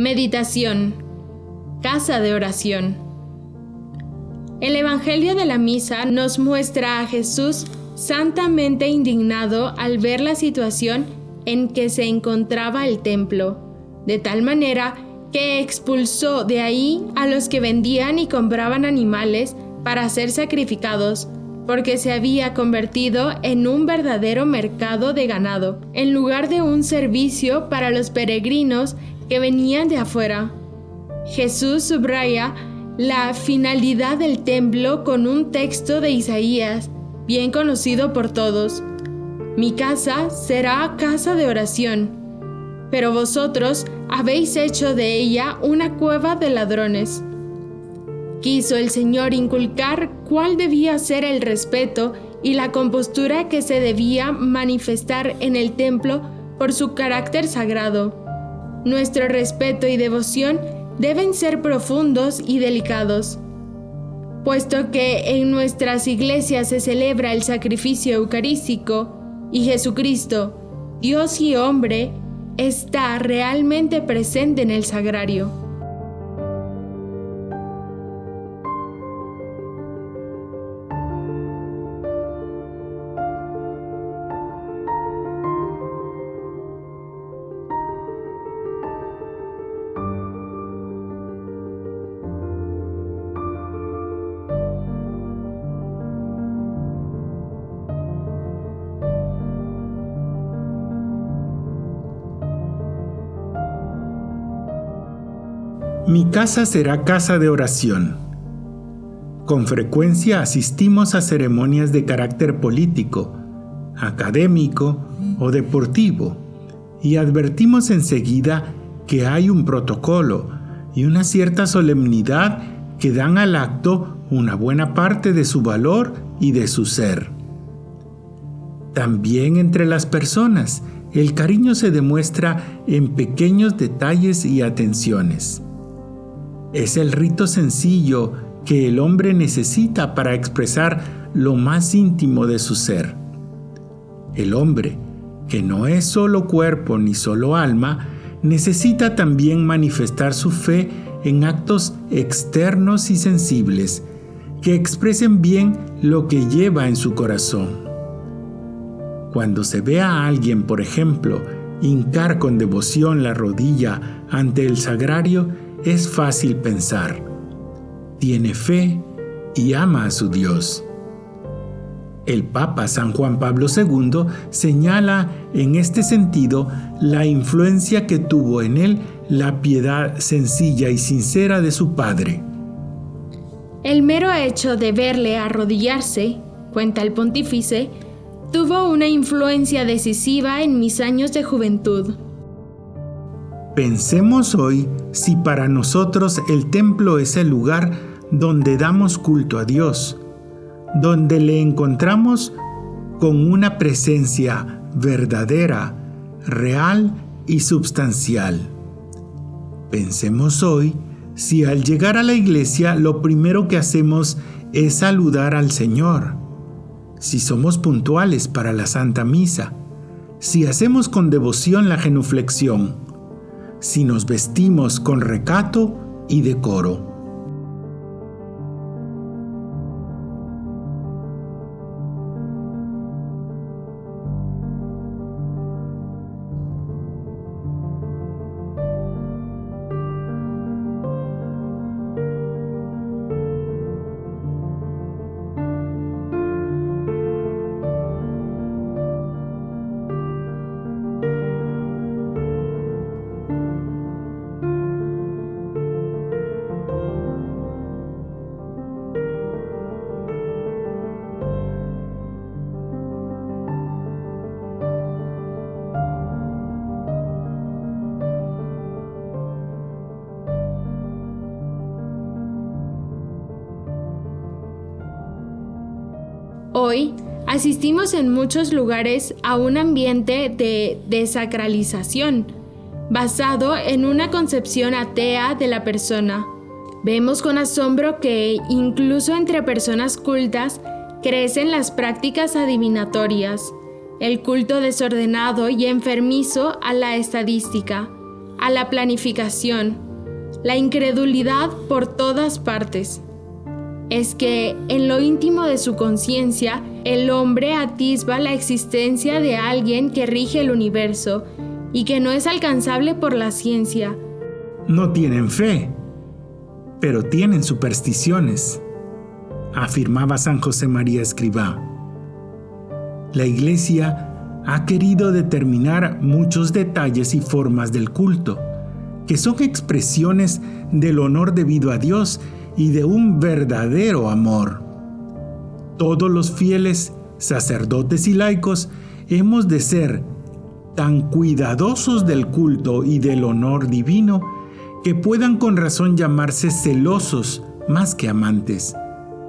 Meditación. Casa de oración. El Evangelio de la Misa nos muestra a Jesús santamente indignado al ver la situación en que se encontraba el templo, de tal manera que expulsó de ahí a los que vendían y compraban animales para ser sacrificados, porque se había convertido en un verdadero mercado de ganado, en lugar de un servicio para los peregrinos que venían de afuera. Jesús subraya la finalidad del templo con un texto de Isaías, bien conocido por todos. Mi casa será casa de oración, pero vosotros habéis hecho de ella una cueva de ladrones. Quiso el Señor inculcar cuál debía ser el respeto y la compostura que se debía manifestar en el templo por su carácter sagrado. Nuestro respeto y devoción deben ser profundos y delicados. Puesto que en nuestras iglesias se celebra el sacrificio eucarístico y Jesucristo, Dios y hombre, está realmente presente en el sagrario. Mi casa será casa de oración. Con frecuencia asistimos a ceremonias de carácter político, académico o deportivo y advertimos enseguida que hay un protocolo y una cierta solemnidad que dan al acto una buena parte de su valor y de su ser. También entre las personas, el cariño se demuestra en pequeños detalles y atenciones. Es el rito sencillo que el hombre necesita para expresar lo más íntimo de su ser. El hombre, que no es solo cuerpo ni solo alma, necesita también manifestar su fe en actos externos y sensibles que expresen bien lo que lleva en su corazón. Cuando se ve a alguien, por ejemplo, hincar con devoción la rodilla ante el sagrario, es fácil pensar. Tiene fe y ama a su Dios. El Papa San Juan Pablo II señala en este sentido la influencia que tuvo en él la piedad sencilla y sincera de su padre. El mero hecho de verle arrodillarse, cuenta el pontífice, tuvo una influencia decisiva en mis años de juventud. Pensemos hoy si para nosotros el templo es el lugar donde damos culto a Dios, donde le encontramos con una presencia verdadera, real y substancial. Pensemos hoy si al llegar a la iglesia lo primero que hacemos es saludar al Señor, si somos puntuales para la Santa Misa, si hacemos con devoción la genuflexión, si nos vestimos con recato y decoro. Hoy asistimos en muchos lugares a un ambiente de desacralización, basado en una concepción atea de la persona. Vemos con asombro que incluso entre personas cultas crecen las prácticas adivinatorias, el culto desordenado y enfermizo a la estadística, a la planificación, la incredulidad por todas partes. Es que en lo íntimo de su conciencia, el hombre atisba la existencia de alguien que rige el universo y que no es alcanzable por la ciencia. No tienen fe, pero tienen supersticiones, afirmaba San José María Escribá. La Iglesia ha querido determinar muchos detalles y formas del culto, que son expresiones del honor debido a Dios y de un verdadero amor. Todos los fieles, sacerdotes y laicos, hemos de ser tan cuidadosos del culto y del honor divino que puedan con razón llamarse celosos más que amantes,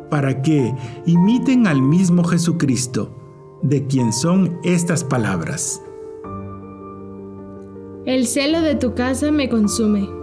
para que imiten al mismo Jesucristo, de quien son estas palabras. El celo de tu casa me consume.